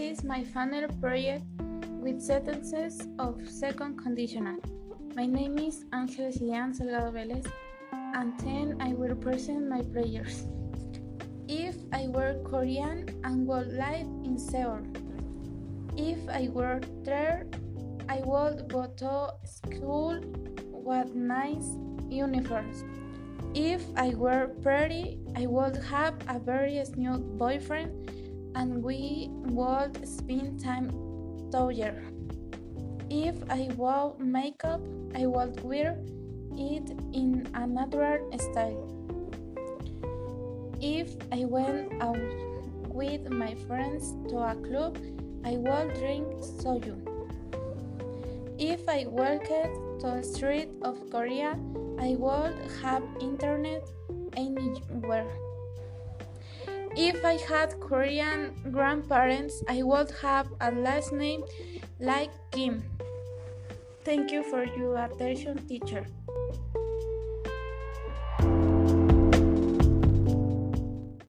my final project with sentences of second conditional. My name is Angeles Lian Salgado Velez, and then I will present my prayers. If I were Korean and would live in Seoul. If I were there, I would go to school with nice uniforms. If I were pretty, I would have a very smooth boyfriend and we would spend time together. If I wore makeup, I would wear it in a natural style. If I went out with my friends to a club, I would drink soju. If I walked to the street of Korea, I would have internet anywhere. If I had Korean grandparents, I would have a last name like Kim. Thank you for your attention, teacher.